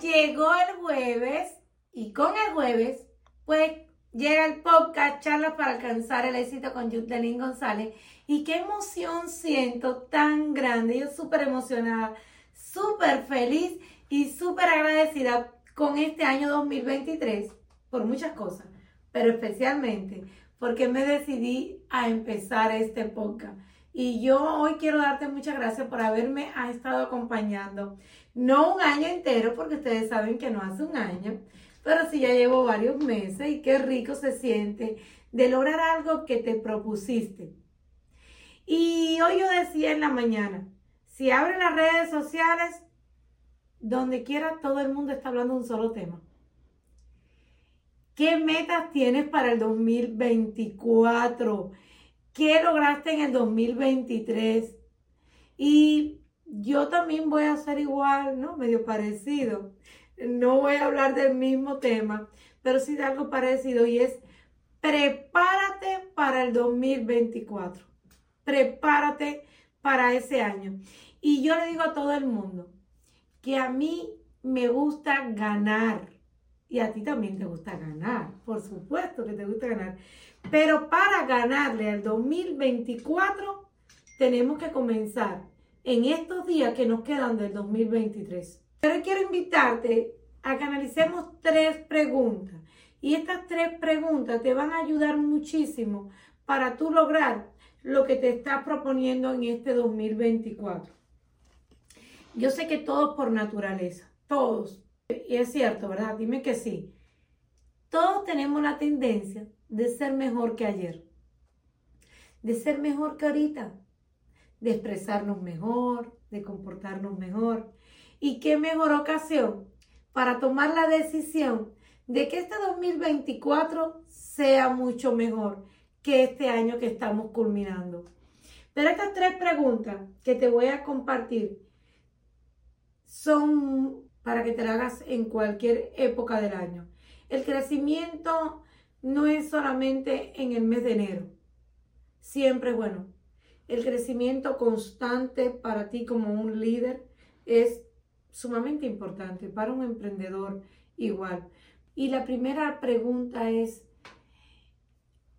llegó el jueves y con el jueves, pues llega el podcast Charlas para alcanzar el éxito con Yutelín González. Y qué emoción siento tan grande. Yo súper emocionada, súper feliz y súper agradecida con este año 2023 por muchas cosas, pero especialmente porque me decidí a empezar este podcast. Y yo hoy quiero darte muchas gracias por haberme estado acompañando. No un año entero, porque ustedes saben que no hace un año, pero sí ya llevo varios meses y qué rico se siente de lograr algo que te propusiste. Y hoy yo decía en la mañana, si abres las redes sociales, donde quiera todo el mundo está hablando de un solo tema. ¿Qué metas tienes para el 2024? ¿Qué lograste en el 2023? Y yo también voy a hacer igual, ¿no? Medio parecido. No voy a hablar del mismo tema, pero sí de algo parecido y es prepárate para el 2024. Prepárate para ese año. Y yo le digo a todo el mundo que a mí me gusta ganar. Y a ti también te gusta ganar. Por supuesto que te gusta ganar. Pero para ganarle al 2024, tenemos que comenzar en estos días que nos quedan del 2023. Pero quiero invitarte a que analicemos tres preguntas. Y estas tres preguntas te van a ayudar muchísimo para tú lograr lo que te estás proponiendo en este 2024. Yo sé que todos por naturaleza, todos, y es cierto, ¿verdad? Dime que sí. Todos tenemos la tendencia de ser mejor que ayer, de ser mejor que ahorita, de expresarnos mejor, de comportarnos mejor. ¿Y qué mejor ocasión para tomar la decisión de que este 2024 sea mucho mejor que este año que estamos culminando? Pero estas tres preguntas que te voy a compartir son para que te las hagas en cualquier época del año. El crecimiento no es solamente en el mes de enero. Siempre es bueno. El crecimiento constante para ti como un líder es sumamente importante, para un emprendedor igual. Y la primera pregunta es,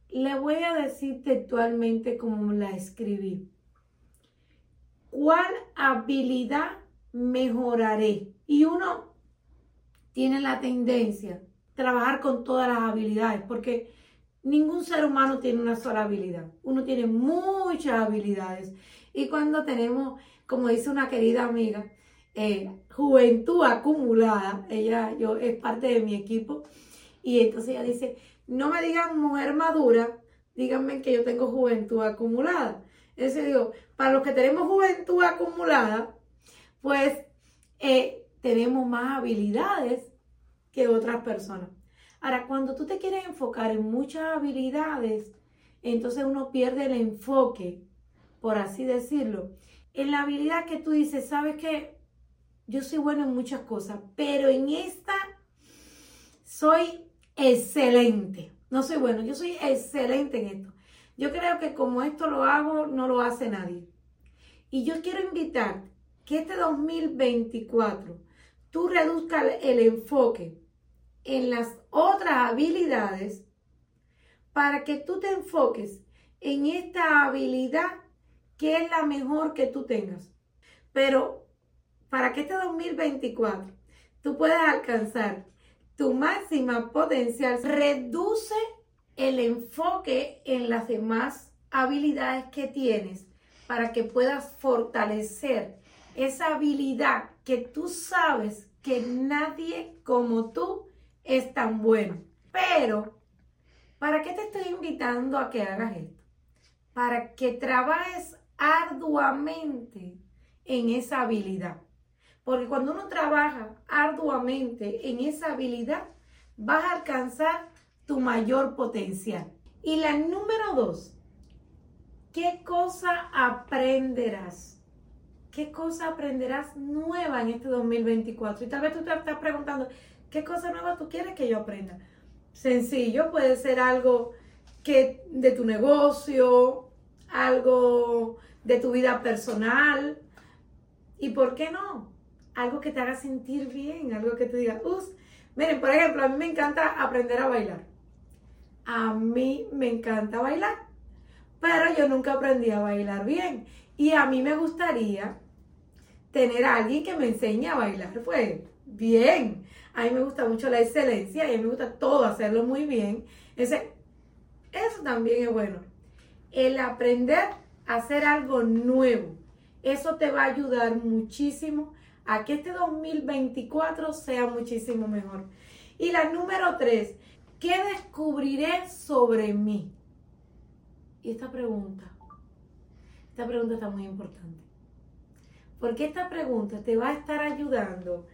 le voy a decir textualmente como la escribí. ¿Cuál habilidad mejoraré? Y uno tiene la tendencia trabajar con todas las habilidades, porque ningún ser humano tiene una sola habilidad. Uno tiene muchas habilidades. Y cuando tenemos, como dice una querida amiga, eh, juventud acumulada, ella yo es parte de mi equipo, y entonces ella dice, no me digan mujer madura, díganme que yo tengo juventud acumulada. Entonces digo, para los que tenemos juventud acumulada, pues eh, tenemos más habilidades que otras personas. Ahora, cuando tú te quieres enfocar en muchas habilidades, entonces uno pierde el enfoque, por así decirlo, en la habilidad que tú dices, sabes que yo soy bueno en muchas cosas, pero en esta soy excelente. No soy bueno, yo soy excelente en esto. Yo creo que como esto lo hago, no lo hace nadie. Y yo quiero invitar que este 2024 tú reduzcas el enfoque en las otras habilidades para que tú te enfoques en esta habilidad que es la mejor que tú tengas. Pero para que este 2024 tú puedas alcanzar tu máxima potencial, reduce el enfoque en las demás habilidades que tienes para que puedas fortalecer esa habilidad que tú sabes que nadie como tú es tan bueno. Pero, ¿para qué te estoy invitando a que hagas esto? Para que trabajes arduamente en esa habilidad. Porque cuando uno trabaja arduamente en esa habilidad, vas a alcanzar tu mayor potencial. Y la número dos, ¿qué cosa aprenderás? ¿Qué cosa aprenderás nueva en este 2024? Y tal vez tú te estás preguntando, ¿Qué cosa nueva tú quieres que yo aprenda? Sencillo, puede ser algo que de tu negocio, algo de tu vida personal. ¿Y por qué no? algo que te haga sentir bien, algo que te diga, uff, miren, por ejemplo, a mí me encanta aprender a bailar. A mí me encanta bailar, pero yo nunca aprendí a bailar bien. Y a mí me gustaría tener a alguien que me enseñe a bailar, pues bien. A mí me gusta mucho la excelencia y a mí me gusta todo hacerlo muy bien. Ese, eso también es bueno. El aprender a hacer algo nuevo, eso te va a ayudar muchísimo a que este 2024 sea muchísimo mejor. Y la número tres, ¿qué descubriré sobre mí? Y esta pregunta, esta pregunta está muy importante. Porque esta pregunta te va a estar ayudando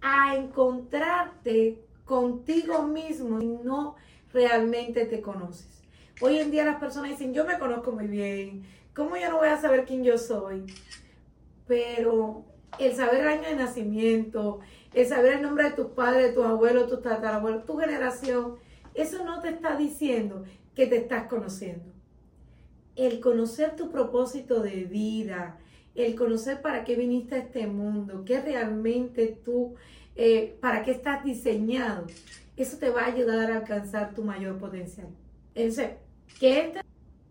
a encontrarte contigo mismo y no realmente te conoces. Hoy en día las personas dicen, yo me conozco muy bien, ¿cómo yo no voy a saber quién yo soy? Pero el saber el año de nacimiento, el saber el nombre de tus padres, de tus abuelos, tus tatarabuelos, tu generación, eso no te está diciendo que te estás conociendo. El conocer tu propósito de vida, el conocer para qué viniste a este mundo, qué realmente tú, eh, para qué estás diseñado, eso te va a ayudar a alcanzar tu mayor potencial. Entonces, que este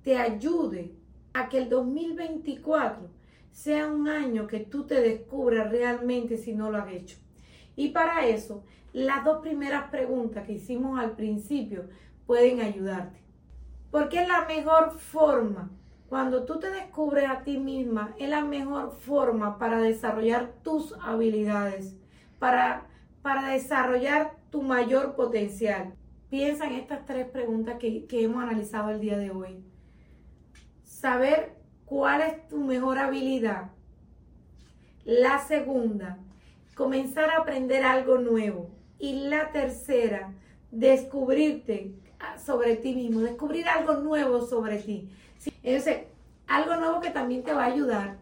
te ayude a que el 2024 sea un año que tú te descubras realmente si no lo has hecho. Y para eso, las dos primeras preguntas que hicimos al principio pueden ayudarte. Porque es la mejor forma, cuando tú te descubres a ti misma, es la mejor forma para desarrollar tus habilidades, para, para desarrollar tu mayor potencial. Piensa en estas tres preguntas que, que hemos analizado el día de hoy. Saber cuál es tu mejor habilidad. La segunda, comenzar a aprender algo nuevo. Y la tercera, descubrirte sobre ti mismo, descubrir algo nuevo sobre ti. Entonces, algo nuevo que también te va a ayudar,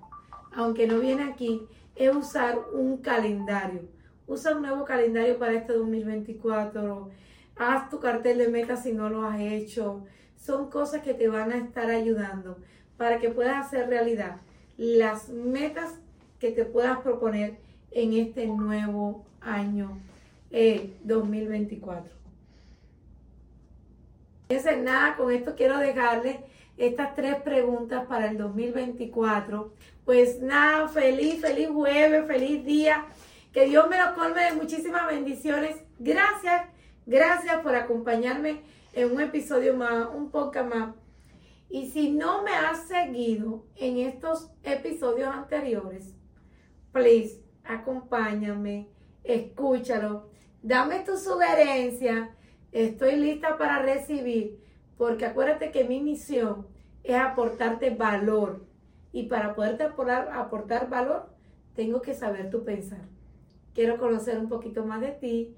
aunque no viene aquí, es usar un calendario. Usa un nuevo calendario para este 2024. Haz tu cartel de metas si no lo has hecho. Son cosas que te van a estar ayudando para que puedas hacer realidad las metas que te puedas proponer en este nuevo año 2024. Eh, Fíjense, nada, con esto quiero dejarles estas tres preguntas para el 2024. Pues nada, feliz, feliz jueves, feliz día. Que Dios me lo colme de muchísimas bendiciones. Gracias, gracias por acompañarme en un episodio más, un podcast más y si no me has seguido en estos episodios anteriores, please, acompáñame, escúchalo, dame tu sugerencia. Estoy lista para recibir, porque acuérdate que mi misión es aportarte valor. Y para poderte aportar, aportar valor, tengo que saber tu pensar. Quiero conocer un poquito más de ti.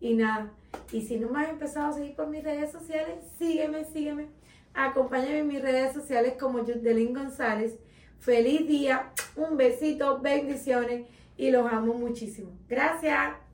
Y nada, y si no me has empezado a seguir por mis redes sociales, sígueme, sígueme Acompáñame en mis redes sociales como Judelín González. Feliz día, un besito, bendiciones y los amo muchísimo. Gracias.